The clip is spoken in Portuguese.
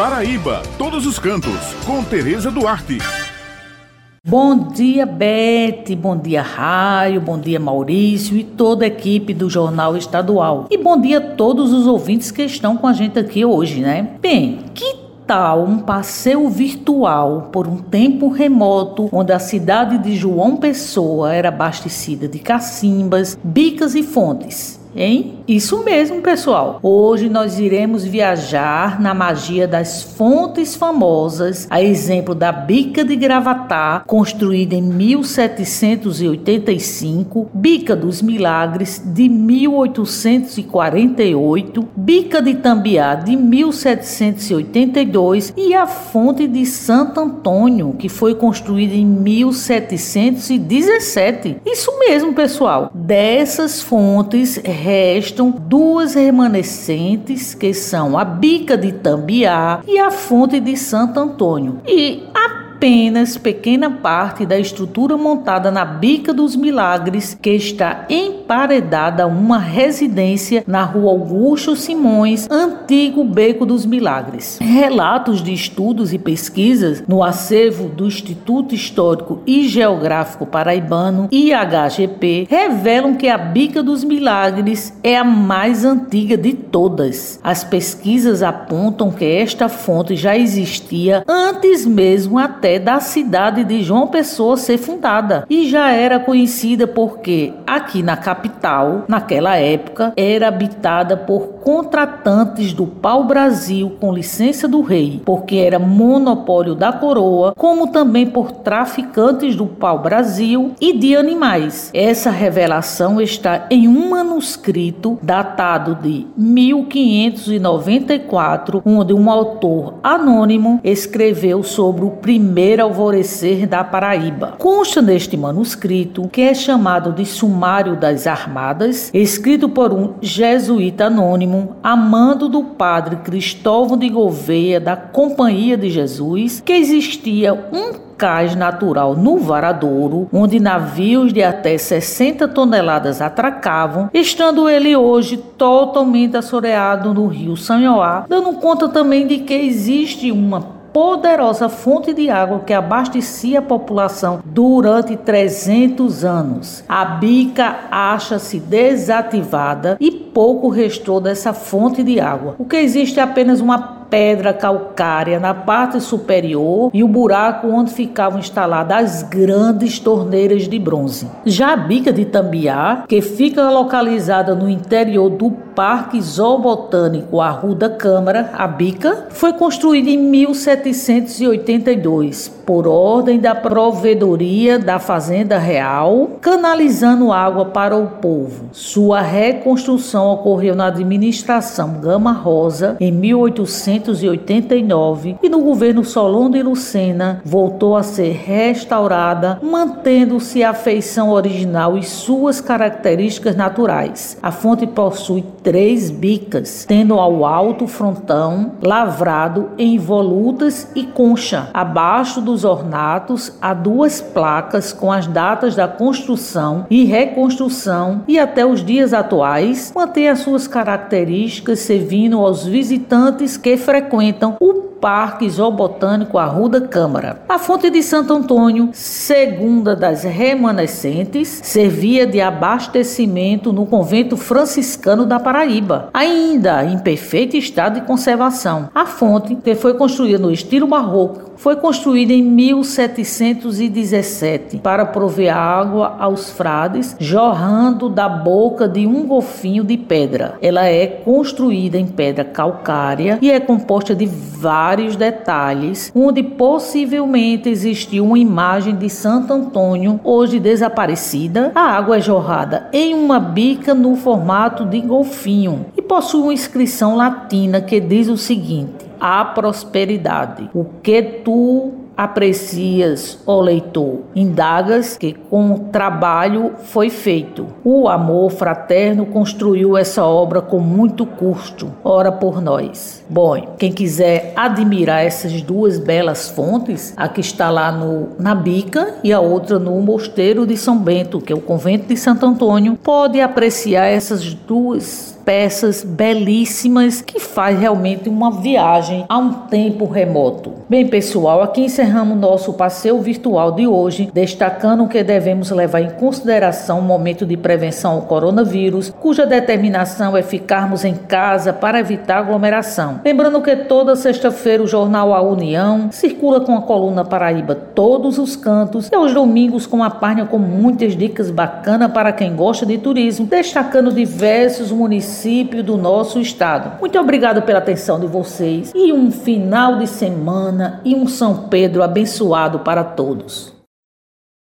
Paraíba, todos os cantos, com Tereza Duarte. Bom dia, Bete, bom dia, Raio, bom dia, Maurício e toda a equipe do Jornal Estadual. E bom dia a todos os ouvintes que estão com a gente aqui hoje, né? Bem, que tal um passeio virtual por um tempo remoto onde a cidade de João Pessoa era abastecida de cacimbas, bicas e fontes? Hein? Isso mesmo, pessoal. Hoje nós iremos viajar na magia das fontes famosas, a exemplo da Bica de Gravatá, construída em 1785, Bica dos Milagres de 1848, Bica de Tambiá de 1782 e a Fonte de Santo Antônio, que foi construída em 1717. Isso mesmo, pessoal. Dessas fontes restam duas remanescentes, que são a Bica de Tambiá e a Fonte de Santo Antônio. E a apenas pequena parte da estrutura montada na Bica dos Milagres, que está emparedada a uma residência na rua Augusto Simões, antigo Beco dos Milagres. Relatos de estudos e pesquisas no acervo do Instituto Histórico e Geográfico Paraibano, IHGP, revelam que a Bica dos Milagres é a mais antiga de todas. As pesquisas apontam que esta fonte já existia antes mesmo até da cidade de João Pessoa ser fundada e já era conhecida porque aqui na capital, naquela época, era habitada por contratantes do pau-brasil com licença do rei, porque era monopólio da coroa, como também por traficantes do pau-brasil e de animais. Essa revelação está em um manuscrito datado de 1594, onde um autor anônimo escreveu sobre o primeiro alvorecer da Paraíba. Consta neste manuscrito, que é chamado de Sumário das Armadas, escrito por um jesuíta anônimo amando do padre Cristóvão de Gouveia da Companhia de Jesus, que existia um cais natural no Varadouro, onde navios de até 60 toneladas atracavam, estando ele hoje totalmente assoreado no rio Sanhoá, dando conta também de que existe uma poderosa fonte de água que abastecia a população durante 300 anos. A bica acha-se desativada e pouco restou dessa fonte de água. O que existe é apenas uma pedra calcária na parte superior e o buraco onde ficavam instaladas as grandes torneiras de bronze. Já a bica de Tambiá, que fica localizada no interior do Parque Zoobotânico Arruda Câmara, a bica, foi construída em 1782 por ordem da provedoria da Fazenda Real, canalizando água para o povo. Sua reconstrução ocorreu na administração Gama Rosa em 1800 1989 e no governo Solon de Lucena voltou a ser restaurada, mantendo-se a feição original e suas características naturais. A fonte possui três bicas, tendo ao alto frontão lavrado em volutas e concha. Abaixo dos ornatos há duas placas com as datas da construção e reconstrução e até os dias atuais mantém as suas características servindo aos visitantes que frequentam o Parque Zoobotânico Arruda Câmara. A fonte de Santo Antônio, segunda das remanescentes, servia de abastecimento no convento franciscano da Paraíba, ainda em perfeito estado de conservação. A fonte, que foi construída no estilo barroco, foi construída em 1717 para prover água aos frades, jorrando da boca de um golfinho de pedra. Ela é construída em pedra calcária e é composta de vários detalhes, onde possivelmente existiu uma imagem de Santo Antônio, hoje desaparecida. A água é jorrada em uma bica no formato de golfinho e possui uma inscrição latina que diz o seguinte: a prosperidade. O que tu aprecias, ó leitor, indagas que com trabalho foi feito. O amor fraterno construiu essa obra com muito custo, ora por nós. Bom, quem quiser admirar essas duas belas fontes, aqui está lá no, na Bica e a outra no Mosteiro de São Bento, que é o convento de Santo Antônio, pode apreciar essas duas peças belíssimas que faz realmente uma viagem a um tempo remoto. Bem, pessoal, aqui encerramos nosso passeio virtual de hoje, destacando que devemos levar em consideração o momento de prevenção ao coronavírus, cuja determinação é ficarmos em casa para evitar aglomeração. Lembrando que toda sexta-feira o jornal A União circula com a coluna Paraíba todos os cantos e aos domingos com a página com muitas dicas bacanas para quem gosta de turismo, destacando diversos municípios do nosso estado. Muito obrigado pela atenção de vocês e um final de semana e um São Pedro abençoado para todos.